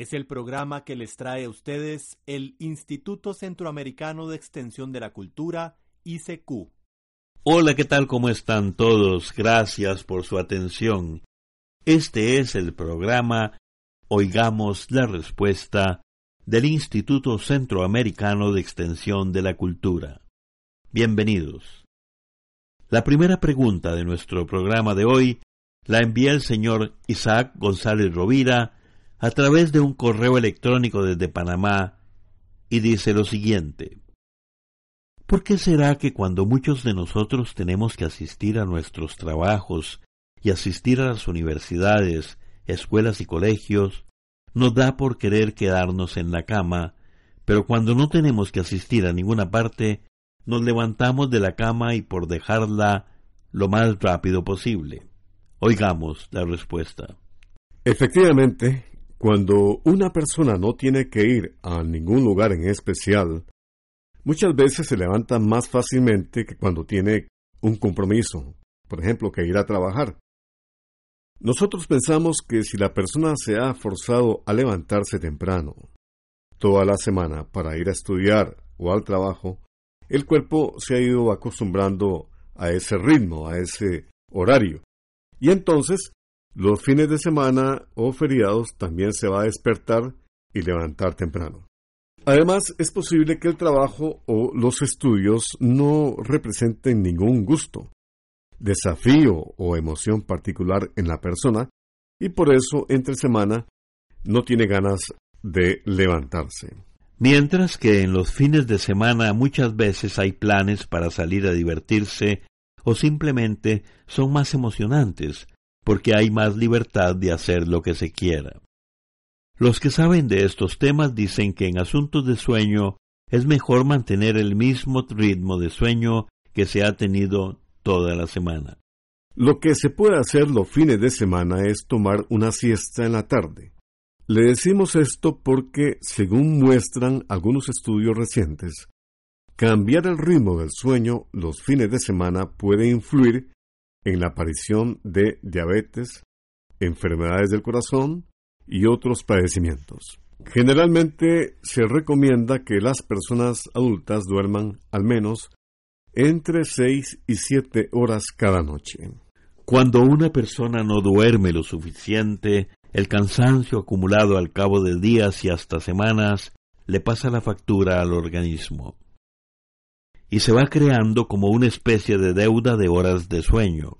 Es el programa que les trae a ustedes el Instituto Centroamericano de Extensión de la Cultura, ICQ. Hola, ¿qué tal? ¿Cómo están todos? Gracias por su atención. Este es el programa Oigamos la Respuesta del Instituto Centroamericano de Extensión de la Cultura. Bienvenidos. La primera pregunta de nuestro programa de hoy la envía el señor Isaac González Rovira a través de un correo electrónico desde Panamá y dice lo siguiente. ¿Por qué será que cuando muchos de nosotros tenemos que asistir a nuestros trabajos y asistir a las universidades, escuelas y colegios, nos da por querer quedarnos en la cama, pero cuando no tenemos que asistir a ninguna parte, nos levantamos de la cama y por dejarla lo más rápido posible? Oigamos la respuesta. Efectivamente, cuando una persona no tiene que ir a ningún lugar en especial, muchas veces se levanta más fácilmente que cuando tiene un compromiso, por ejemplo, que ir a trabajar. Nosotros pensamos que si la persona se ha forzado a levantarse temprano toda la semana para ir a estudiar o al trabajo, el cuerpo se ha ido acostumbrando a ese ritmo, a ese horario. Y entonces, los fines de semana o feriados también se va a despertar y levantar temprano. Además, es posible que el trabajo o los estudios no representen ningún gusto, desafío o emoción particular en la persona y por eso entre semana no tiene ganas de levantarse. Mientras que en los fines de semana muchas veces hay planes para salir a divertirse o simplemente son más emocionantes porque hay más libertad de hacer lo que se quiera. Los que saben de estos temas dicen que en asuntos de sueño es mejor mantener el mismo ritmo de sueño que se ha tenido toda la semana. Lo que se puede hacer los fines de semana es tomar una siesta en la tarde. Le decimos esto porque, según muestran algunos estudios recientes, Cambiar el ritmo del sueño los fines de semana puede influir en la aparición de diabetes, enfermedades del corazón y otros padecimientos. Generalmente se recomienda que las personas adultas duerman al menos entre 6 y 7 horas cada noche. Cuando una persona no duerme lo suficiente, el cansancio acumulado al cabo de días y hasta semanas le pasa la factura al organismo y se va creando como una especie de deuda de horas de sueño.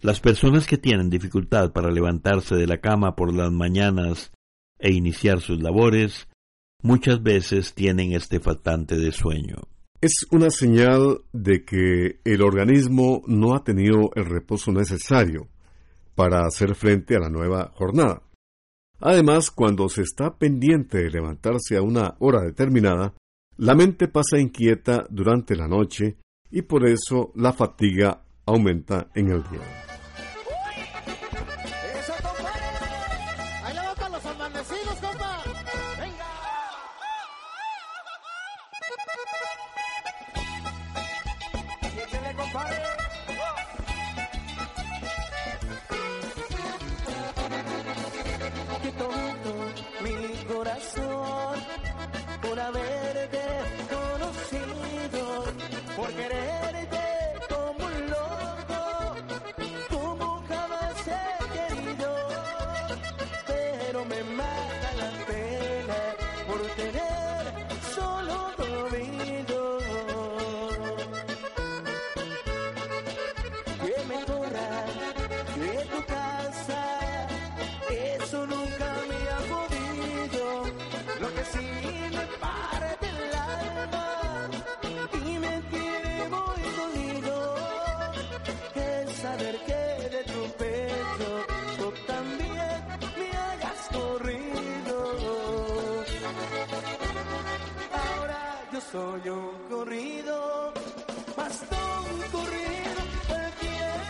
Las personas que tienen dificultad para levantarse de la cama por las mañanas e iniciar sus labores, muchas veces tienen este faltante de sueño. Es una señal de que el organismo no ha tenido el reposo necesario para hacer frente a la nueva jornada. Además, cuando se está pendiente de levantarse a una hora determinada, la mente pasa inquieta durante la noche y por eso la fatiga aumenta en el día. mi corazón una vez por querer soy un corrido, un corrido cualquiera.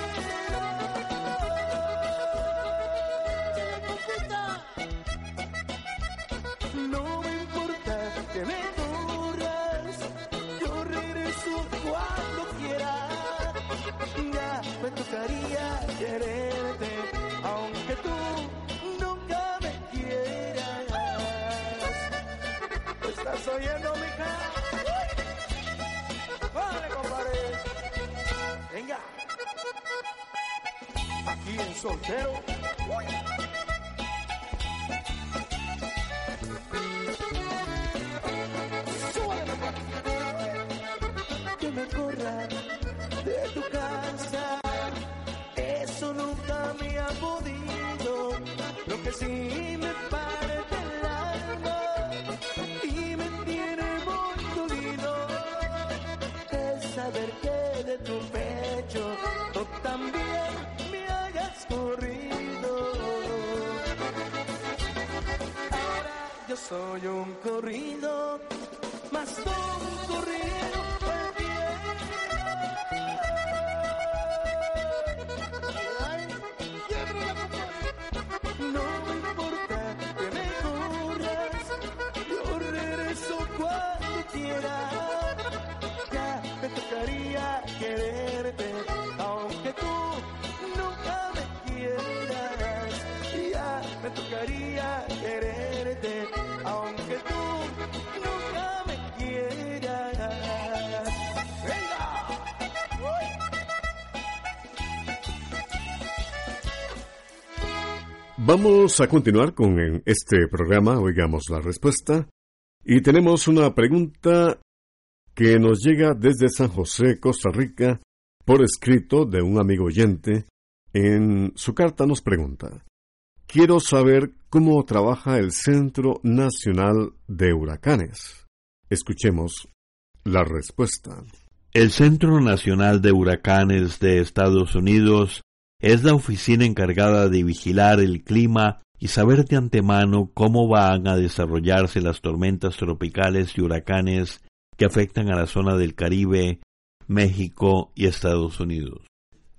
No me importa que me corras, yo regreso cuando quiera. Ya me tocaría quererte, aunque tú nunca me quieras. ¿Estás oyendo, soltero. Soy un corrido, Vamos a continuar con en este programa, oigamos la respuesta. Y tenemos una pregunta que nos llega desde San José, Costa Rica, por escrito de un amigo oyente. En su carta nos pregunta, quiero saber cómo trabaja el Centro Nacional de Huracanes. Escuchemos la respuesta. El Centro Nacional de Huracanes de Estados Unidos es la oficina encargada de vigilar el clima y saber de antemano cómo van a desarrollarse las tormentas tropicales y huracanes que afectan a la zona del Caribe, México y Estados Unidos.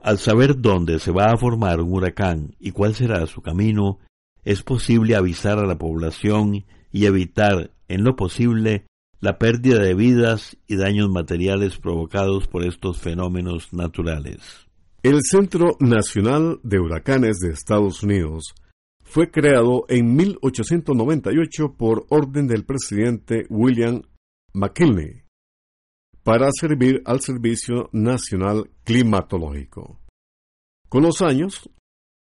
Al saber dónde se va a formar un huracán y cuál será su camino, es posible avisar a la población y evitar, en lo posible, la pérdida de vidas y daños materiales provocados por estos fenómenos naturales. El Centro Nacional de Huracanes de Estados Unidos fue creado en 1898 por orden del presidente William McKinley para servir al Servicio Nacional Climatológico. Con los años,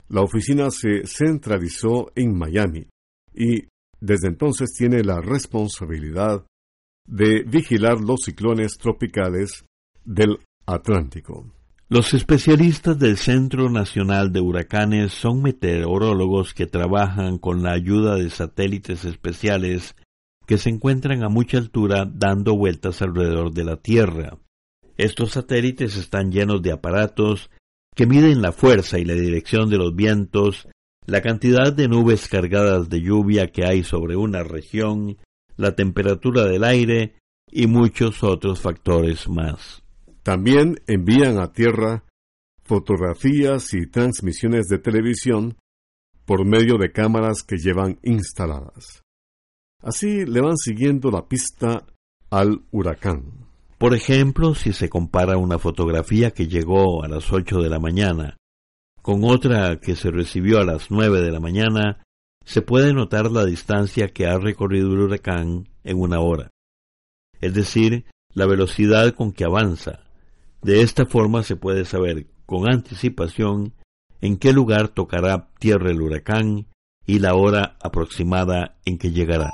la oficina se centralizó en Miami y desde entonces tiene la responsabilidad de vigilar los ciclones tropicales del Atlántico. Los especialistas del Centro Nacional de Huracanes son meteorólogos que trabajan con la ayuda de satélites especiales que se encuentran a mucha altura dando vueltas alrededor de la Tierra. Estos satélites están llenos de aparatos que miden la fuerza y la dirección de los vientos, la cantidad de nubes cargadas de lluvia que hay sobre una región, la temperatura del aire y muchos otros factores más. También envían a Tierra fotografías y transmisiones de televisión por medio de cámaras que llevan instaladas. Así le van siguiendo la pista al huracán. Por ejemplo, si se compara una fotografía que llegó a las 8 de la mañana con otra que se recibió a las 9 de la mañana, se puede notar la distancia que ha recorrido el huracán en una hora, es decir, la velocidad con que avanza. De esta forma se puede saber con anticipación en qué lugar tocará tierra el huracán y la hora aproximada en que llegará.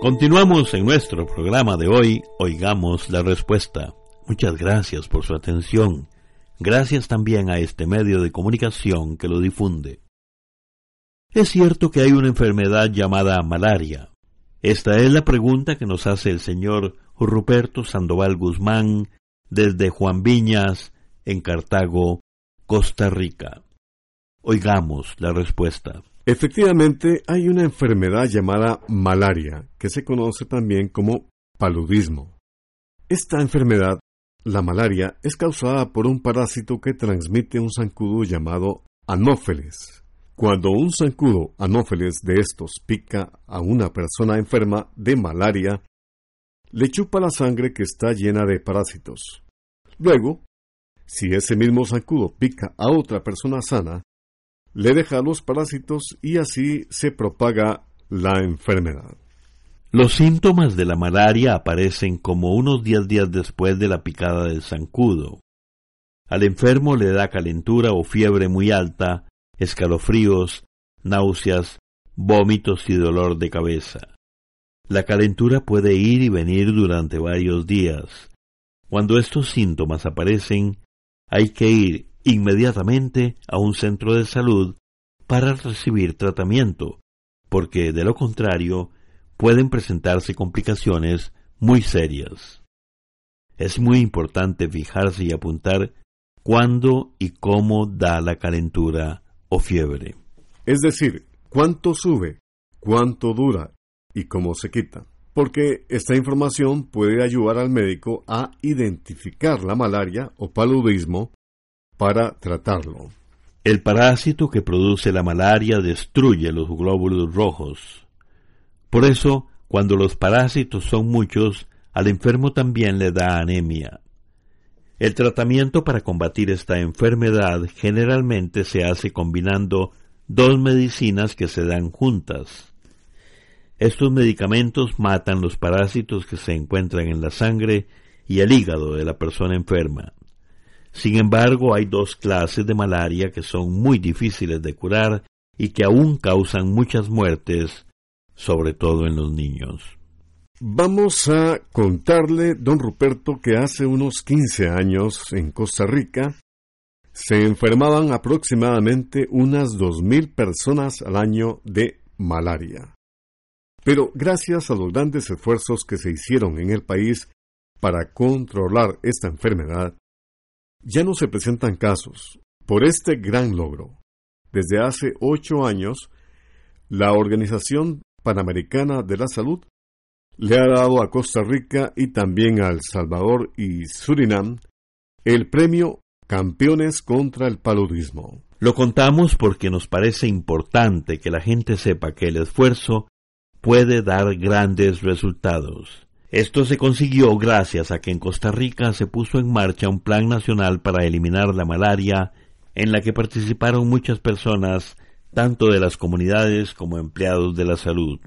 Continuamos en nuestro programa de hoy, oigamos la respuesta. Muchas gracias por su atención. Gracias también a este medio de comunicación que lo difunde. Es cierto que hay una enfermedad llamada malaria. Esta es la pregunta que nos hace el señor Ruperto Sandoval Guzmán desde Juan Viñas, en Cartago, Costa Rica. Oigamos la respuesta. Efectivamente, hay una enfermedad llamada malaria, que se conoce también como paludismo. Esta enfermedad, la malaria, es causada por un parásito que transmite un zancudo llamado anófeles. Cuando un zancudo anófeles de estos pica a una persona enferma de malaria, le chupa la sangre que está llena de parásitos. Luego, si ese mismo zancudo pica a otra persona sana, le deja los parásitos y así se propaga la enfermedad. Los síntomas de la malaria aparecen como unos diez días después de la picada del zancudo. Al enfermo le da calentura o fiebre muy alta, escalofríos, náuseas, vómitos y dolor de cabeza. La calentura puede ir y venir durante varios días. Cuando estos síntomas aparecen, hay que ir inmediatamente a un centro de salud para recibir tratamiento, porque de lo contrario pueden presentarse complicaciones muy serias. Es muy importante fijarse y apuntar cuándo y cómo da la calentura o fiebre. Es decir, cuánto sube, cuánto dura y cómo se quita. Porque esta información puede ayudar al médico a identificar la malaria o paludismo para tratarlo. El parásito que produce la malaria destruye los glóbulos rojos. Por eso, cuando los parásitos son muchos, al enfermo también le da anemia. El tratamiento para combatir esta enfermedad generalmente se hace combinando dos medicinas que se dan juntas. Estos medicamentos matan los parásitos que se encuentran en la sangre y el hígado de la persona enferma. Sin embargo, hay dos clases de malaria que son muy difíciles de curar y que aún causan muchas muertes, sobre todo en los niños. Vamos a contarle, don Ruperto, que hace unos 15 años en Costa Rica se enfermaban aproximadamente unas 2.000 personas al año de malaria. Pero gracias a los grandes esfuerzos que se hicieron en el país para controlar esta enfermedad, ya no se presentan casos. Por este gran logro, desde hace ocho años, la Organización Panamericana de la Salud le ha dado a Costa Rica y también a El Salvador y Surinam el premio Campeones contra el Paludismo. Lo contamos porque nos parece importante que la gente sepa que el esfuerzo puede dar grandes resultados. Esto se consiguió gracias a que en Costa Rica se puso en marcha un plan nacional para eliminar la malaria, en la que participaron muchas personas, tanto de las comunidades como empleados de la salud.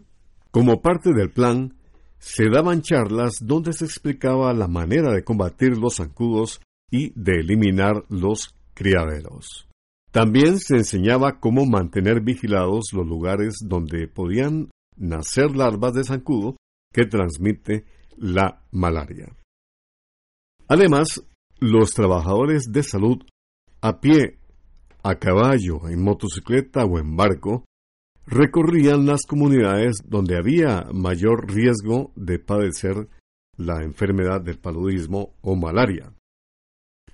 Como parte del plan, se daban charlas donde se explicaba la manera de combatir los zancudos y de eliminar los criaderos. También se enseñaba cómo mantener vigilados los lugares donde podían nacer larvas de zancudo que transmite la malaria. Además, los trabajadores de salud a pie, a caballo, en motocicleta o en barco recorrían las comunidades donde había mayor riesgo de padecer la enfermedad del paludismo o malaria.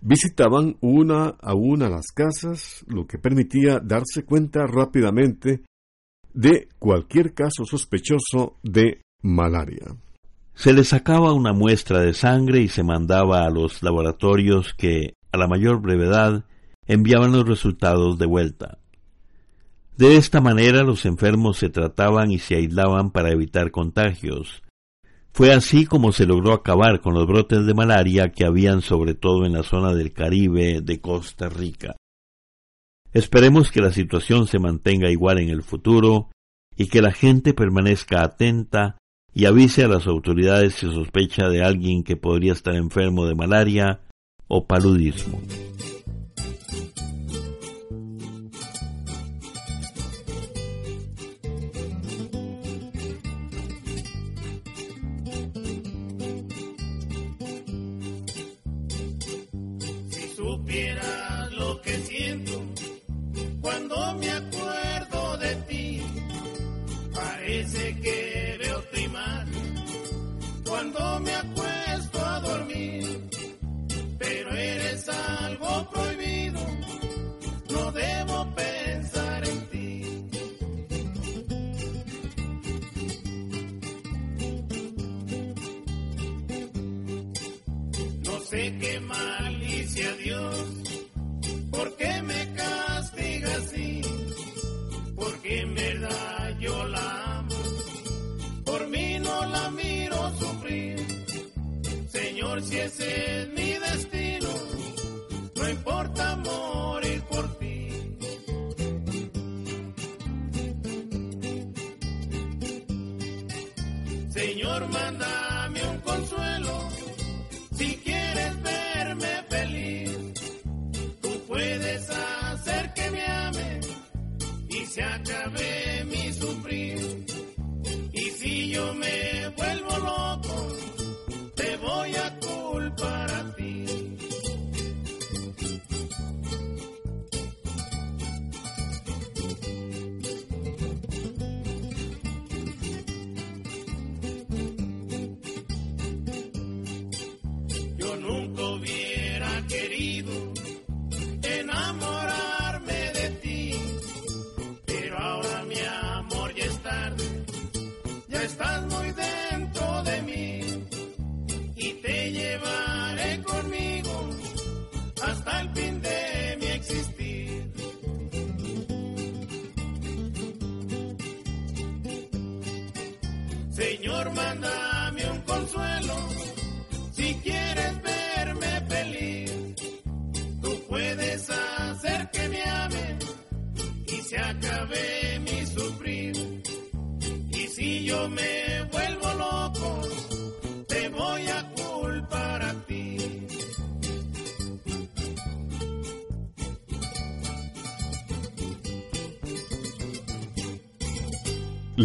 Visitaban una a una las casas, lo que permitía darse cuenta rápidamente de cualquier caso sospechoso de malaria. Se le sacaba una muestra de sangre y se mandaba a los laboratorios que, a la mayor brevedad, enviaban los resultados de vuelta. De esta manera los enfermos se trataban y se aislaban para evitar contagios. Fue así como se logró acabar con los brotes de malaria que habían sobre todo en la zona del Caribe de Costa Rica. Esperemos que la situación se mantenga igual en el futuro y que la gente permanezca atenta y avise a las autoridades si sospecha de alguien que podría estar enfermo de malaria o paludismo. Señor, mándame Never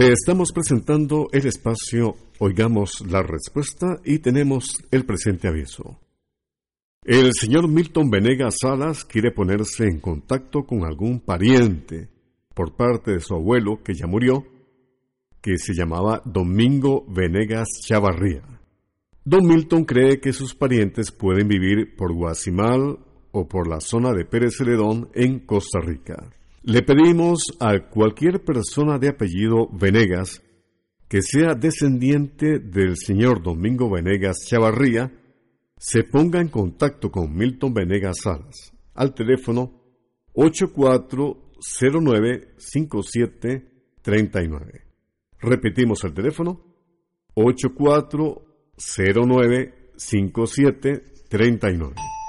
Le estamos presentando el espacio Oigamos la Respuesta y tenemos el presente aviso. El señor Milton Venegas Salas quiere ponerse en contacto con algún pariente por parte de su abuelo que ya murió, que se llamaba Domingo Venegas Chavarría. Don Milton cree que sus parientes pueden vivir por Guasimal o por la zona de Pérez Celedón en Costa Rica. Le pedimos a cualquier persona de apellido Venegas que sea descendiente del señor Domingo Venegas Chavarría se ponga en contacto con Milton Venegas Salas al teléfono 84095739. Repetimos el teléfono 84095739.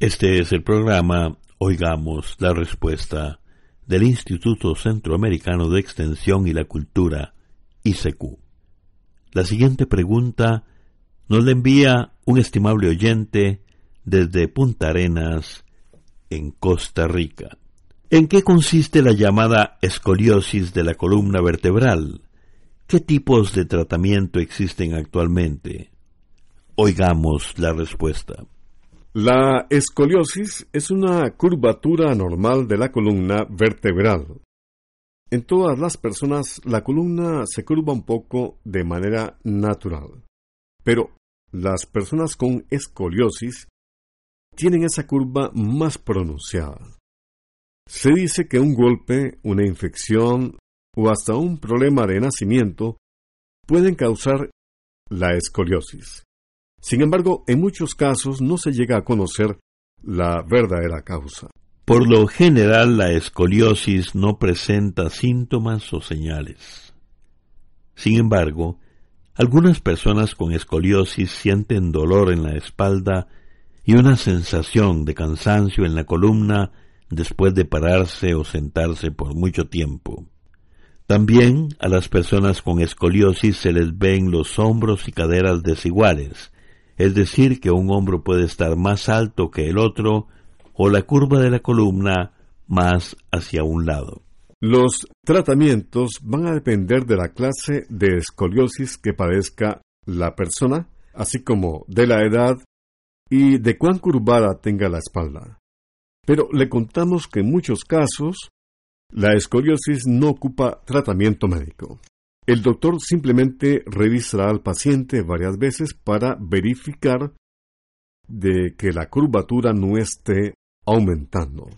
Este es el programa Oigamos la Respuesta del Instituto Centroamericano de Extensión y la Cultura, ICQ. La siguiente pregunta nos la envía un estimable oyente desde Punta Arenas, en Costa Rica. ¿En qué consiste la llamada escoliosis de la columna vertebral? ¿Qué tipos de tratamiento existen actualmente? Oigamos la respuesta. La escoliosis es una curvatura anormal de la columna vertebral. En todas las personas la columna se curva un poco de manera natural, pero las personas con escoliosis tienen esa curva más pronunciada. Se dice que un golpe, una infección o hasta un problema de nacimiento pueden causar la escoliosis. Sin embargo, en muchos casos no se llega a conocer la verdadera causa. Por lo general, la escoliosis no presenta síntomas o señales. Sin embargo, algunas personas con escoliosis sienten dolor en la espalda y una sensación de cansancio en la columna después de pararse o sentarse por mucho tiempo. También a las personas con escoliosis se les ven los hombros y caderas desiguales, es decir, que un hombro puede estar más alto que el otro o la curva de la columna más hacia un lado. Los tratamientos van a depender de la clase de escoliosis que padezca la persona, así como de la edad y de cuán curvada tenga la espalda. Pero le contamos que en muchos casos la escoliosis no ocupa tratamiento médico. El doctor simplemente revisará al paciente varias veces para verificar de que la curvatura no esté aumentando.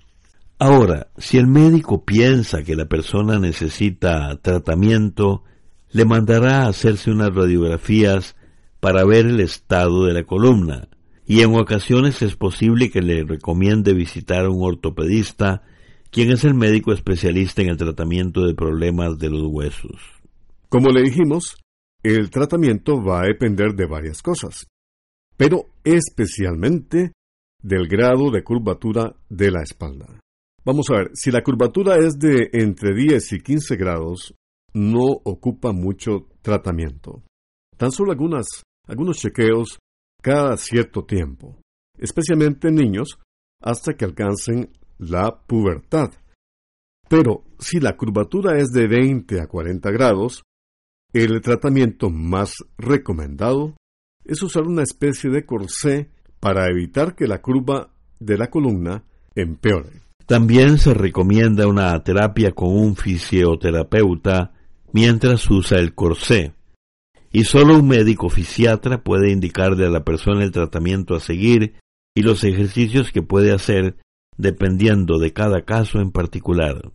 Ahora, si el médico piensa que la persona necesita tratamiento, le mandará a hacerse unas radiografías para ver el estado de la columna y en ocasiones es posible que le recomiende visitar a un ortopedista, quien es el médico especialista en el tratamiento de problemas de los huesos. Como le dijimos, el tratamiento va a depender de varias cosas, pero especialmente del grado de curvatura de la espalda. Vamos a ver, si la curvatura es de entre 10 y 15 grados, no ocupa mucho tratamiento. Tan solo algunas, algunos chequeos cada cierto tiempo, especialmente en niños, hasta que alcancen la pubertad. Pero si la curvatura es de 20 a 40 grados, el tratamiento más recomendado es usar una especie de corsé para evitar que la curva de la columna empeore. También se recomienda una terapia con un fisioterapeuta mientras usa el corsé y solo un médico fisiatra puede indicarle a la persona el tratamiento a seguir y los ejercicios que puede hacer dependiendo de cada caso en particular.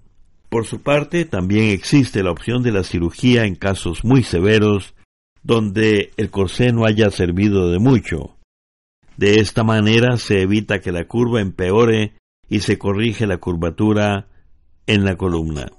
Por su parte, también existe la opción de la cirugía en casos muy severos donde el corsé no haya servido de mucho. De esta manera se evita que la curva empeore y se corrige la curvatura en la columna.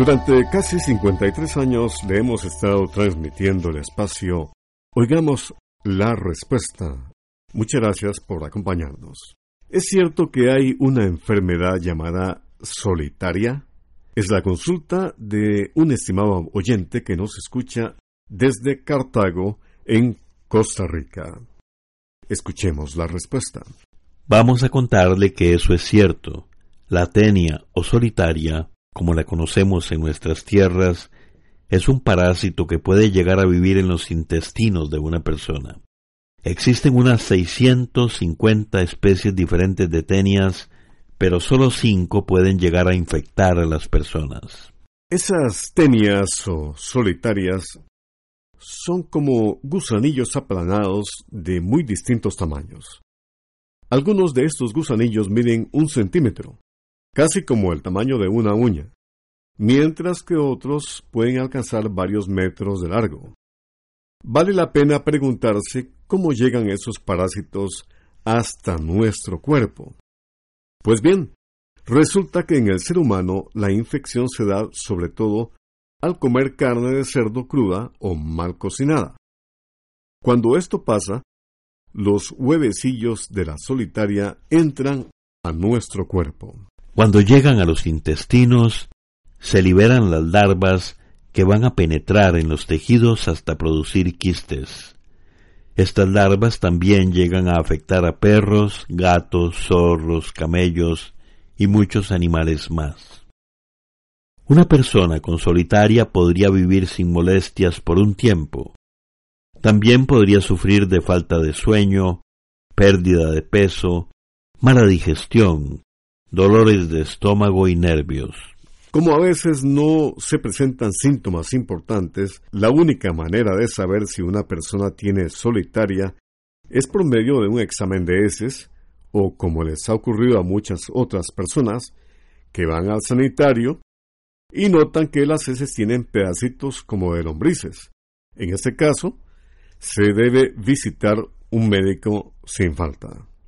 Durante casi 53 años le hemos estado transmitiendo el espacio Oigamos la respuesta. Muchas gracias por acompañarnos. ¿Es cierto que hay una enfermedad llamada solitaria? Es la consulta de un estimado oyente que nos escucha desde Cartago, en Costa Rica. Escuchemos la respuesta. Vamos a contarle que eso es cierto. La tenia o solitaria como la conocemos en nuestras tierras, es un parásito que puede llegar a vivir en los intestinos de una persona. Existen unas 650 especies diferentes de tenias, pero solo cinco pueden llegar a infectar a las personas. Esas tenias o solitarias son como gusanillos aplanados de muy distintos tamaños. Algunos de estos gusanillos miden un centímetro, casi como el tamaño de una uña, mientras que otros pueden alcanzar varios metros de largo. Vale la pena preguntarse cómo llegan esos parásitos hasta nuestro cuerpo. Pues bien, resulta que en el ser humano la infección se da sobre todo al comer carne de cerdo cruda o mal cocinada. Cuando esto pasa, los huevecillos de la solitaria entran a nuestro cuerpo. Cuando llegan a los intestinos, se liberan las larvas que van a penetrar en los tejidos hasta producir quistes. Estas larvas también llegan a afectar a perros, gatos, zorros, camellos y muchos animales más. Una persona con solitaria podría vivir sin molestias por un tiempo. También podría sufrir de falta de sueño, pérdida de peso, mala digestión, dolores de estómago y nervios. Como a veces no se presentan síntomas importantes, la única manera de saber si una persona tiene solitaria es por medio de un examen de heces, o como les ha ocurrido a muchas otras personas, que van al sanitario y notan que las heces tienen pedacitos como de lombrices. En este caso, se debe visitar un médico sin falta.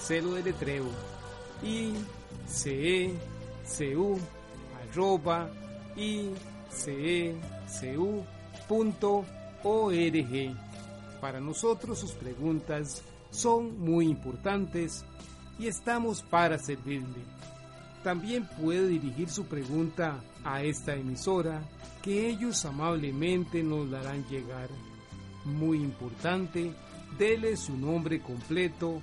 Celo de letreo i c e arroba i e punto org. Para nosotros sus preguntas son muy importantes y estamos para servirle. También puede dirigir su pregunta a esta emisora que ellos amablemente nos la harán llegar. Muy importante, dele su nombre completo,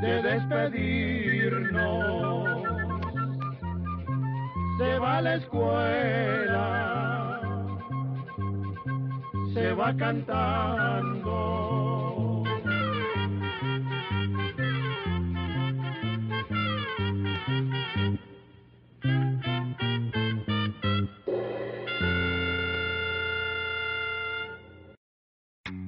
de despedirnos. Se va a la escuela, se va cantando.